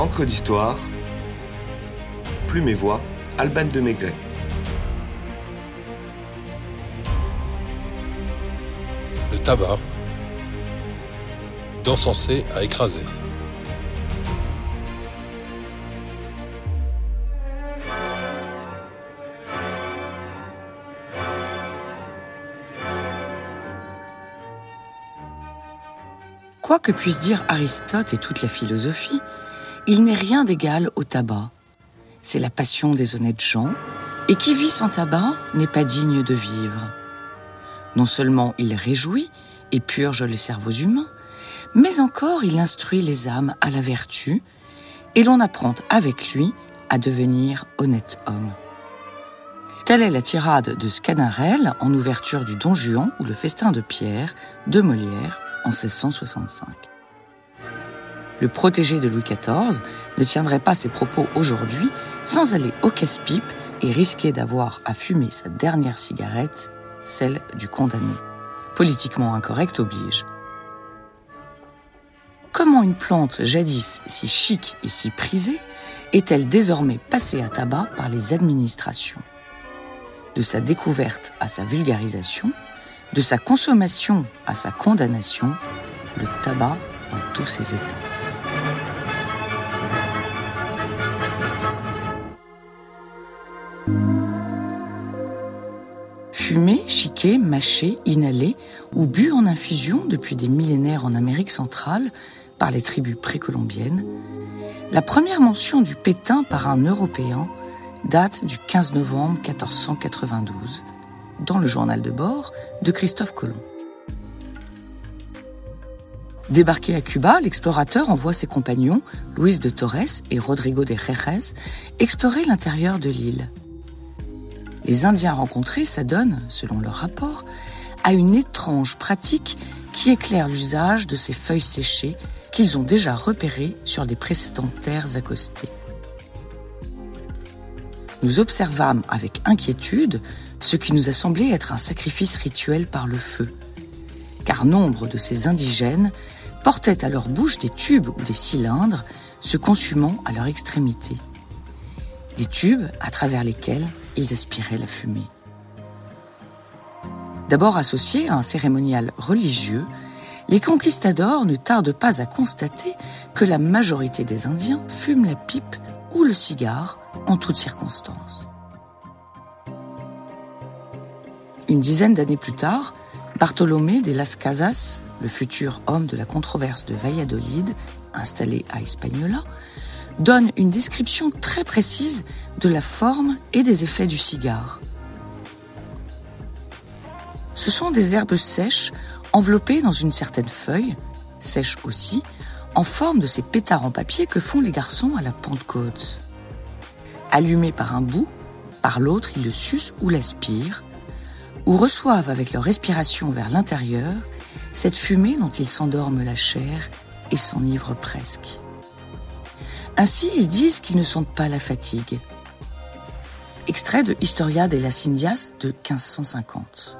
Encre d'histoire, Plume et Voix, Alban de Maigret. Le tabac, d'encenser à écraser. Quoi que puisse dire Aristote et toute la philosophie, il n'est rien d'égal au tabac. C'est la passion des honnêtes gens, et qui vit sans tabac n'est pas digne de vivre. Non seulement il réjouit et purge les cerveaux humains, mais encore il instruit les âmes à la vertu, et l'on apprend avec lui à devenir honnête homme. Telle est la tirade de Scadarel en ouverture du Don Juan ou le festin de Pierre de Molière en 1665. Le protégé de Louis XIV ne tiendrait pas ses propos aujourd'hui sans aller au casse-pipe et risquer d'avoir à fumer sa dernière cigarette, celle du condamné. Politiquement incorrect oblige. Comment une plante jadis si chic et si prisée est-elle désormais passée à tabac par les administrations? De sa découverte à sa vulgarisation, de sa consommation à sa condamnation, le tabac dans tous ses états. Fumé, chiqué, mâché, inhalé ou bu en infusion depuis des millénaires en Amérique centrale par les tribus précolombiennes, la première mention du pétain par un Européen date du 15 novembre 1492 dans le journal de bord de Christophe Colomb. Débarqué à Cuba, l'explorateur envoie ses compagnons, Luis de Torres et Rodrigo de Jerez, explorer l'intérieur de l'île. Les Indiens rencontrés s'adonnent, selon leur rapport, à une étrange pratique qui éclaire l'usage de ces feuilles séchées qu'ils ont déjà repérées sur des précédentes terres accostées. Nous observâmes avec inquiétude ce qui nous a semblé être un sacrifice rituel par le feu, car nombre de ces indigènes portaient à leur bouche des tubes ou des cylindres se consumant à leur extrémité, des tubes à travers lesquels ils aspiraient la fumée. D'abord associés à un cérémonial religieux, les conquistadors ne tardent pas à constater que la majorité des Indiens fument la pipe ou le cigare en toutes circonstances. Une dizaine d'années plus tard, Bartolomé de las Casas, le futur homme de la controverse de Valladolid, installé à Hispaniola, donne une description très précise de la forme et des effets du cigare. Ce sont des herbes sèches enveloppées dans une certaine feuille, sèche aussi, en forme de ces pétards en papier que font les garçons à la Pentecôte. Allumés par un bout, par l'autre ils le sucent ou l'aspirent, ou reçoivent avec leur respiration vers l'intérieur cette fumée dont ils s'endorment la chair et s'enivrent presque. Ainsi, ils disent qu'ils ne sentent pas la fatigue. Extrait de Historia de las Indias de 1550.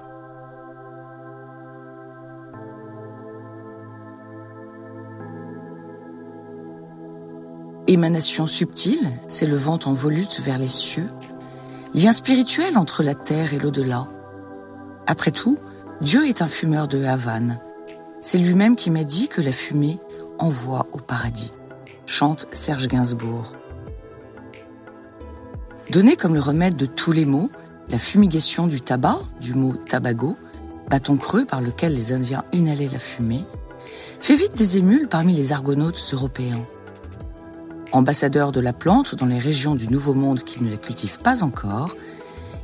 Émanation subtile, s'élevant en volute vers les cieux, lien spirituel entre la terre et l'au-delà, après tout, Dieu est un fumeur de Havane. C'est lui-même qui m'a dit que la fumée envoie au paradis, chante Serge Gainsbourg. Donné comme le remède de tous les maux, la fumigation du tabac, du mot tabago, bâton creux par lequel les Indiens inhalaient la fumée, fait vite des émules parmi les argonautes européens. Ambassadeurs de la plante dans les régions du Nouveau Monde qui ne la cultivent pas encore,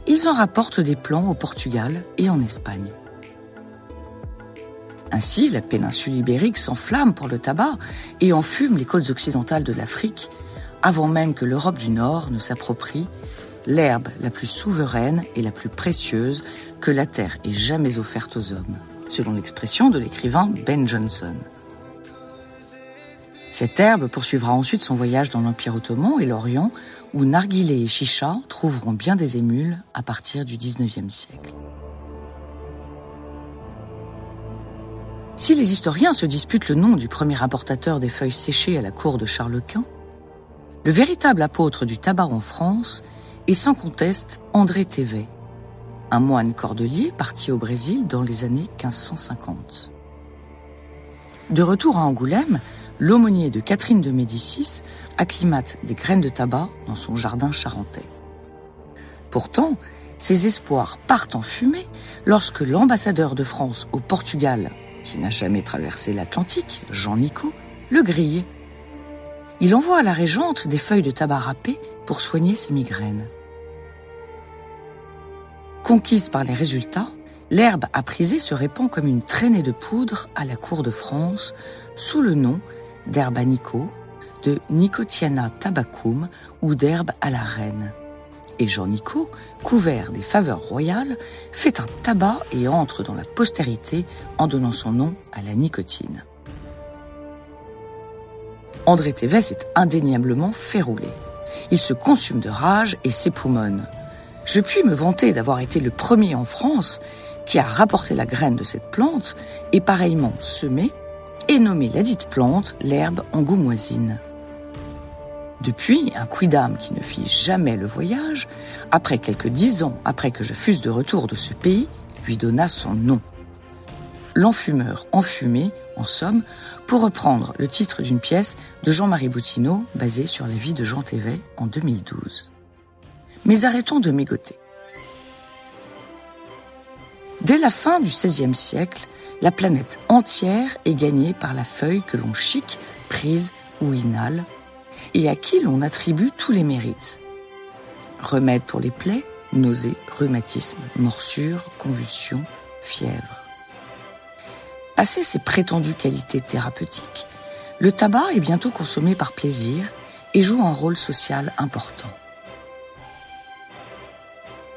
ils en rapportent des plans au Portugal et en Espagne. Ainsi, la péninsule ibérique s'enflamme pour le tabac et enfume les côtes occidentales de l'Afrique, avant même que l'Europe du Nord ne s'approprie l'herbe la plus souveraine et la plus précieuse que la terre ait jamais offerte aux hommes, selon l'expression de l'écrivain Ben Jonson. Cette herbe poursuivra ensuite son voyage dans l'Empire ottoman et l'Orient, où narguilé et chicha trouveront bien des émules à partir du XIXe siècle. Si les historiens se disputent le nom du premier importateur des feuilles séchées à la cour de Charles Quint, Le véritable apôtre du tabac en France est sans conteste André Thévet, un moine cordelier parti au Brésil dans les années 1550. De retour à Angoulême, l'aumônier de Catherine de Médicis acclimate des graines de tabac dans son jardin charentais. Pourtant, ses espoirs partent en fumée lorsque l'ambassadeur de France au Portugal, qui n'a jamais traversé l'Atlantique, Jean Nicot, le grille. Il envoie à la régente des feuilles de tabac râpées pour soigner ses migraines. Conquise par les résultats, l'herbe apprisée se répand comme une traînée de poudre à la cour de France sous le nom d'herbe à Nico, de Nicotiana tabacum ou d'herbe à la reine. Et Jean Nico, couvert des faveurs royales, fait un tabac et entre dans la postérité en donnant son nom à la nicotine. André Thévès est indéniablement fait rouler. Il se consume de rage et s'époumonne. Je puis me vanter d'avoir été le premier en France qui a rapporté la graine de cette plante et pareillement semé et nommé la dite plante l'herbe angoumoisine. Depuis, un quidam qui ne fit jamais le voyage, après quelques dix ans après que je fusse de retour de ce pays, lui donna son nom. L'enfumeur enfumé, en somme, pour reprendre le titre d'une pièce de Jean-Marie Boutineau basée sur la vie de Jean Thévet en 2012. Mais arrêtons de mégoter. Dès la fin du XVIe siècle, la planète entière est gagnée par la feuille que l'on chique, prise ou inhale, et à qui l'on attribue tous les mérites. Remède pour les plaies, nausées, rhumatisme, morsures, convulsions, fièvre. Passé ses prétendues qualités thérapeutiques, le tabac est bientôt consommé par plaisir et joue un rôle social important.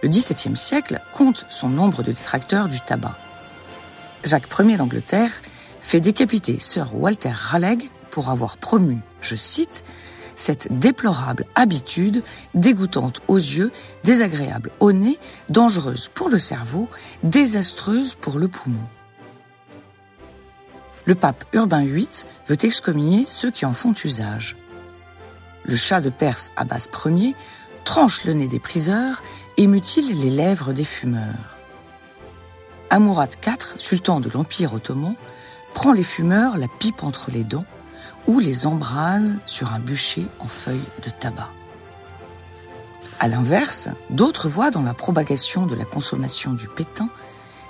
Le XVIIe siècle compte son nombre de détracteurs du tabac. Jacques Ier d'Angleterre fait décapiter Sir Walter Raleigh pour avoir promu, je cite, cette déplorable habitude, dégoûtante aux yeux, désagréable au nez, dangereuse pour le cerveau, désastreuse pour le poumon le pape Urbain VIII veut excommunier ceux qui en font usage. Le chat de Perse Abbas Ier tranche le nez des priseurs et mutile les lèvres des fumeurs. Amourat IV, sultan de l'Empire ottoman, prend les fumeurs la pipe entre les dents ou les embrase sur un bûcher en feuilles de tabac. À l'inverse, d'autres voient dans la propagation de la consommation du pétain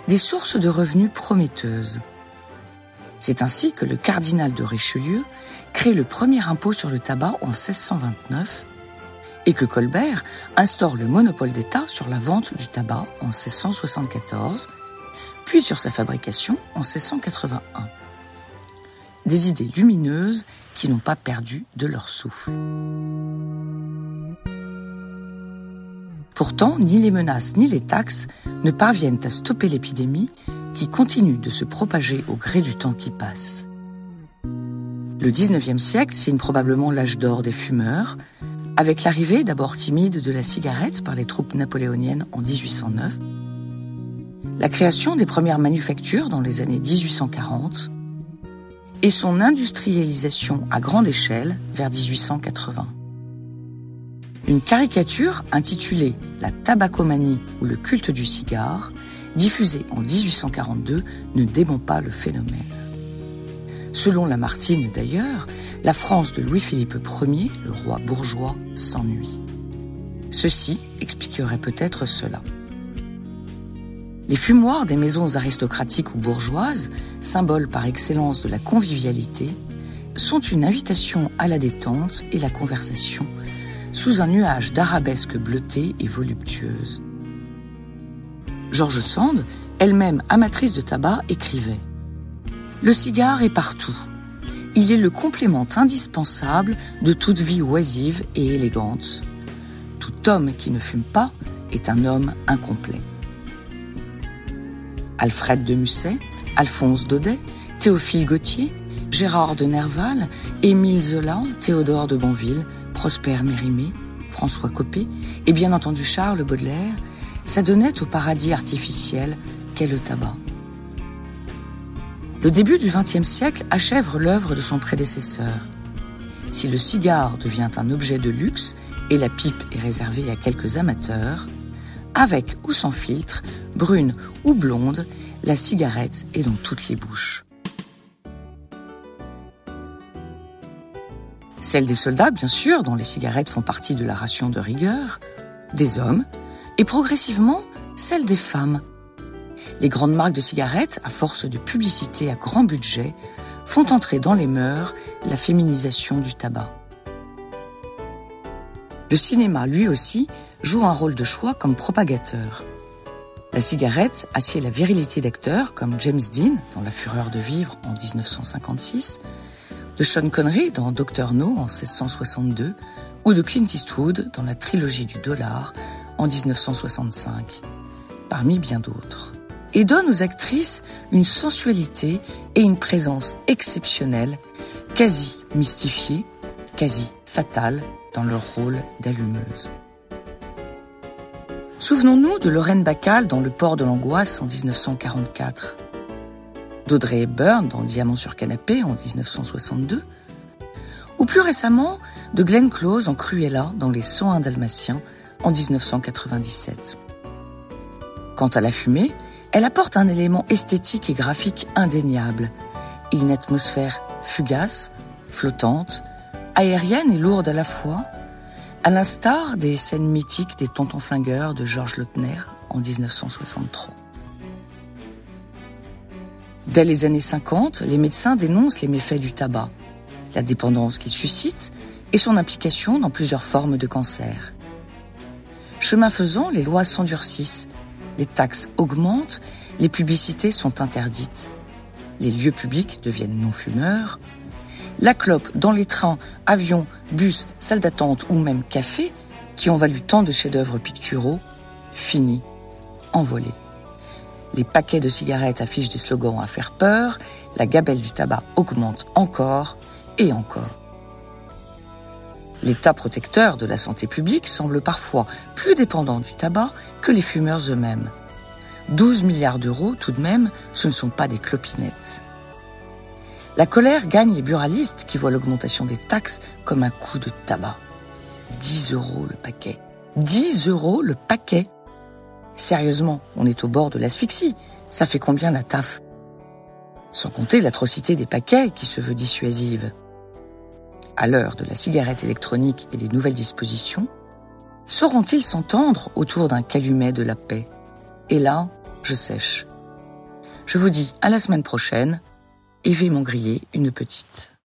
des sources de revenus prometteuses. C'est ainsi que le cardinal de Richelieu crée le premier impôt sur le tabac en 1629 et que Colbert instaure le monopole d'État sur la vente du tabac en 1674, puis sur sa fabrication en 1681. Des idées lumineuses qui n'ont pas perdu de leur souffle. Pourtant, ni les menaces ni les taxes ne parviennent à stopper l'épidémie qui continue de se propager au gré du temps qui passe. Le 19e siècle signe probablement l'âge d'or des fumeurs, avec l'arrivée d'abord timide de la cigarette par les troupes napoléoniennes en 1809, la création des premières manufactures dans les années 1840 et son industrialisation à grande échelle vers 1880. Une caricature intitulée La tabacomanie ou le culte du cigare diffusé en 1842, ne dément pas le phénomène. Selon Lamartine d'ailleurs, la France de Louis-Philippe Ier, le roi bourgeois, s'ennuie. Ceci expliquerait peut-être cela. Les fumoirs des maisons aristocratiques ou bourgeoises, symbole par excellence de la convivialité, sont une invitation à la détente et la conversation, sous un nuage d'arabesques bleutées et voluptueuses. George Sand, elle-même amatrice de tabac, écrivait Le cigare est partout. Il est le complément indispensable de toute vie oisive et élégante. Tout homme qui ne fume pas est un homme incomplet. Alfred de Musset, Alphonse Daudet, Théophile Gautier, Gérard de Nerval, Émile Zola, Théodore de Bonville, Prosper Mérimée, François Copé et bien entendu Charles Baudelaire s'adonnait au paradis artificiel qu'est le tabac. Le début du XXe siècle achève l'œuvre de son prédécesseur. si le cigare devient un objet de luxe et la pipe est réservée à quelques amateurs, avec ou sans filtre, brune ou blonde, la cigarette est dans toutes les bouches. Celle des soldats, bien sûr, dont les cigarettes font partie de la ration de rigueur, des hommes, et progressivement celle des femmes. Les grandes marques de cigarettes, à force de publicité à grand budget, font entrer dans les mœurs la féminisation du tabac. Le cinéma, lui aussi, joue un rôle de choix comme propagateur. La cigarette assied la virilité d'acteurs comme James Dean dans La Fureur de vivre en 1956, de Sean Connery dans Doctor No en 1662 ou de Clint Eastwood dans la trilogie du dollar en 1965, parmi bien d'autres, et donne aux actrices une sensualité et une présence exceptionnelle, quasi mystifiée, quasi fatale dans leur rôle d'allumeuse. Souvenons-nous de Lorraine Bacal dans Le port de l'angoisse en 1944, d'Audrey Hepburn dans Diamant sur canapé en 1962, ou plus récemment de Glenn Close en Cruella dans Les 101 Dalmatiens en 1997. Quant à la fumée, elle apporte un élément esthétique et graphique indéniable. Et une atmosphère fugace, flottante, aérienne et lourde à la fois, à l'instar des scènes mythiques des Tontons Flingueurs de Georges Lautner en 1963. Dès les années 50, les médecins dénoncent les méfaits du tabac, la dépendance qu'il suscite et son implication dans plusieurs formes de cancer. Chemin faisant, les lois s'endurcissent, les taxes augmentent, les publicités sont interdites, les lieux publics deviennent non-fumeurs, la clope dans les trains, avions, bus, salles d'attente ou même cafés, qui ont valu tant de chefs-d'œuvre picturaux, fini, envolé. Les paquets de cigarettes affichent des slogans à faire peur, la gabelle du tabac augmente encore et encore. L'État protecteur de la santé publique semble parfois plus dépendant du tabac que les fumeurs eux-mêmes. 12 milliards d'euros tout de même, ce ne sont pas des clopinettes. La colère gagne les buralistes qui voient l'augmentation des taxes comme un coup de tabac. 10 euros le paquet. 10 euros le paquet. Sérieusement, on est au bord de l'asphyxie. Ça fait combien la taf? Sans compter l'atrocité des paquets qui se veut dissuasive. À l'heure de la cigarette électronique et des nouvelles dispositions, sauront-ils s'entendre autour d'un calumet de la paix? Et là, je sèche. Je vous dis à la semaine prochaine et vais m'en griller une petite.